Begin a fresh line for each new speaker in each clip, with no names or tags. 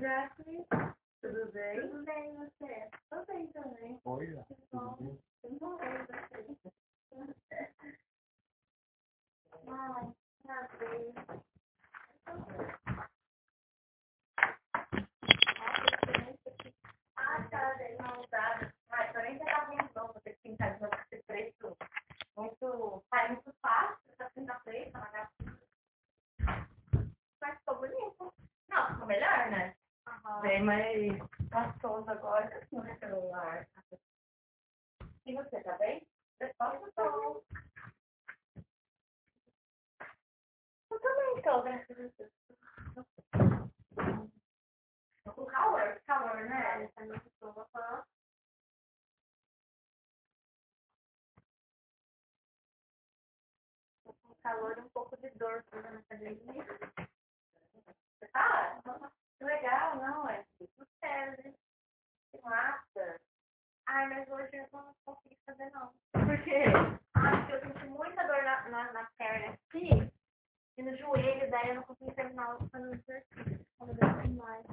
Jackie. Tudo bem?
Tudo bem, você? Tô bem também.
Oi, ó.
Que bom. Tudo bom, e você? Ai, prazer.
Ah, tá, daí não dá. Mas porém você tá vendo, não, você tem que pintar de novo esse preço muito, sai muito fácil, essa tinta preta, mas
Mas ficou bonito.
não, ficou melhor, né? Bem mais gostoso agora no celular. E você, tá bem? Eu tô.
Eu também tô, graças a Deus.
com calor, calor, né?
Tá muito boa. Aham. Tô com calor e um pouco de dor na academia.
Você tá? Que legal, não, é tudo sério, que massa.
Ai, mas hoje eu não consegui fazer, não.
Por quê?
Ai, porque eu senti muita dor na, na, na perna aqui e no joelho, daí eu não consegui terminar o fazendo exercício. Quando eu desci mais.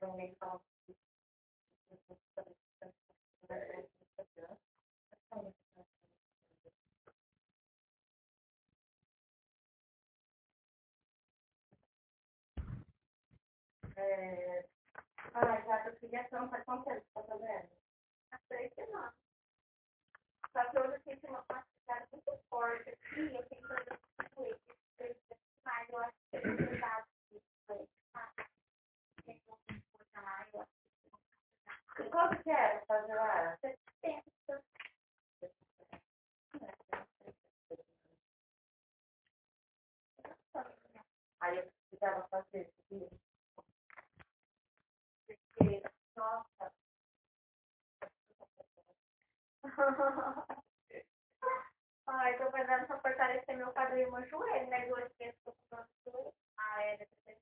Também fala. É... Já tô ligação, faz quanto tempo você tá fazendo?
Há três semanas. Só que hoje eu senti uma quantidade muito forte aqui, eu tenho que fazer um joelho. Mas eu acho que. Tem que botar lá, eu acho
E quanto que era fazer lá?
que tem
Aí eu precisava fazer isso.
Ai, tô fazendo pra fortalecer meu quadril e meu joelho, né? Duas vezes que eu tô fazendo joelho.
Ah, é, depois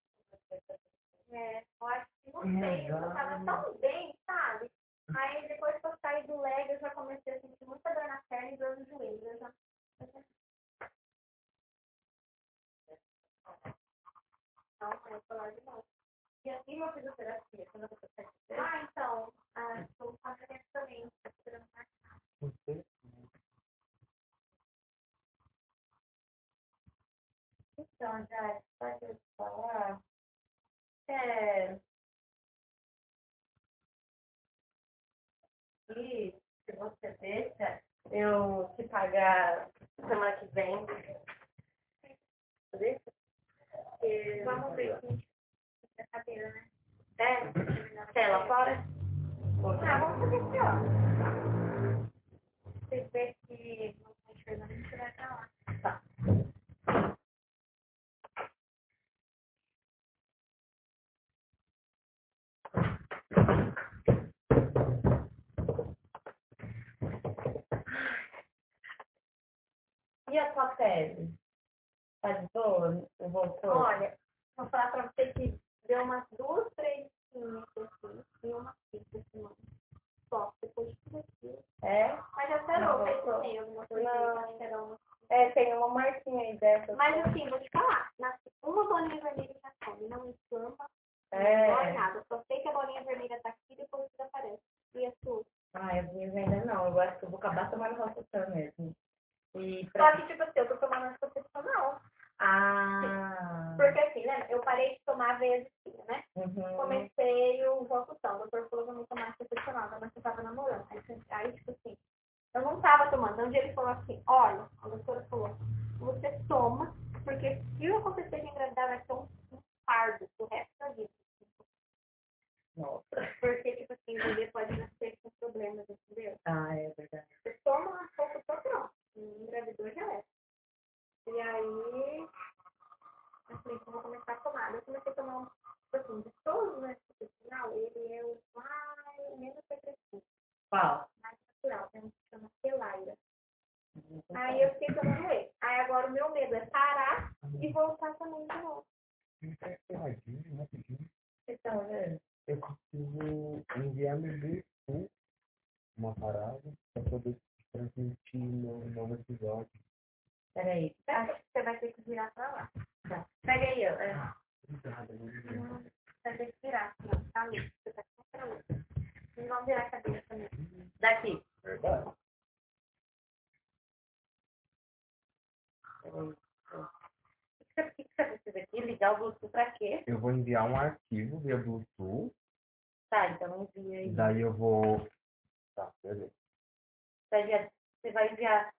É, eu acho que não sei, eu tava tão bem, sabe? Aí depois que eu saí do leg, eu já comecei a sentir muita dor na perna e dor no joelho. Eu já... Não, eu vou falar de novo.
E assim uma fisioterapia, quando você faz
Ah, então, ah, estou fazendo também. tô esperando mais.
Você?
Então, já pode eu falar. É... E se você deixa, eu te pagar semana que vem. Deixa?
Vamos ver se a cadeira, né?
É? Lá fora?
Ah, vamos fazer aqui, ó. Se vê que não tá enxergando, a gente vai pra lá.
Tá. E a sua pele? Tá de boa? Voltou?
Olha, vou falar pra você que deu umas duas, três espinhas assim, e uma fita semana. Só, depois de tudo aquilo.
É?
Mas já sarou,
Não,
sim, alguma coisa.
Não.
que
É, tem uma marquinha aí dessa.
Mas assim, vou te falar, na, uma bolinha vermelha já some, não inflama, não
É.
dói nada. Só sei que a bolinha vermelha tá aqui e depois desaparece. E a sua?
Ah, eu ainda não. Eu acho que eu vou acabar tomando Rossutran mesmo. E
Só
pra...
que, tipo assim, eu tô tomando anticoncepcional.
Ah.
Porque assim, né? Eu parei de tomar vesicina, né?
Uhum.
Comecei o Rossutão. O doutor falou que eu não tomar anticoncepcional, mas eu tava namorando. Aí, aí, tipo assim, eu não tava tomando. Um dia ele falou assim, olha, a doutora falou, você toma, porque se eu acontecer de engravidar, vai ser um, um fardo pro resto da vida.
Nossa.
Porque, tipo assim, o bebê pode nascer com problemas, entendeu?
Ah, é verdade.
Você toma uma pouco, tô pronto. Engravidou já é. E aí, eu falei, então vou começar a tomar. Eu comecei a tomar um, tipo assim, de todos né, final, ele é o mais, menos agressivo,
Qual?
mais natural, tem um que chama Pelaira. Aí eu fiquei tomando ele. Aí agora o meu medo é parar e voltar também de novo.
Fica peladinho, rapidinho.
Então, né?
Eu preciso enviar meu BQ, uma parada, para poder transmitir no novo episódio.
Peraí.
Você vai ter que virar pra lá.
Pega aí, ó.
Vai ter que virar. Não, tá ali. Você tá contra a luz. Vocês vão virar a cabeça também.
Daqui.
Verdade.
O que você, precisa aqui? Ligar o Bluetooth pra quê?
Eu vou enviar um arquivo via Bluetooth.
Tá, então envia aí.
Daí eu vou. Tá, beleza.
Você vai enviar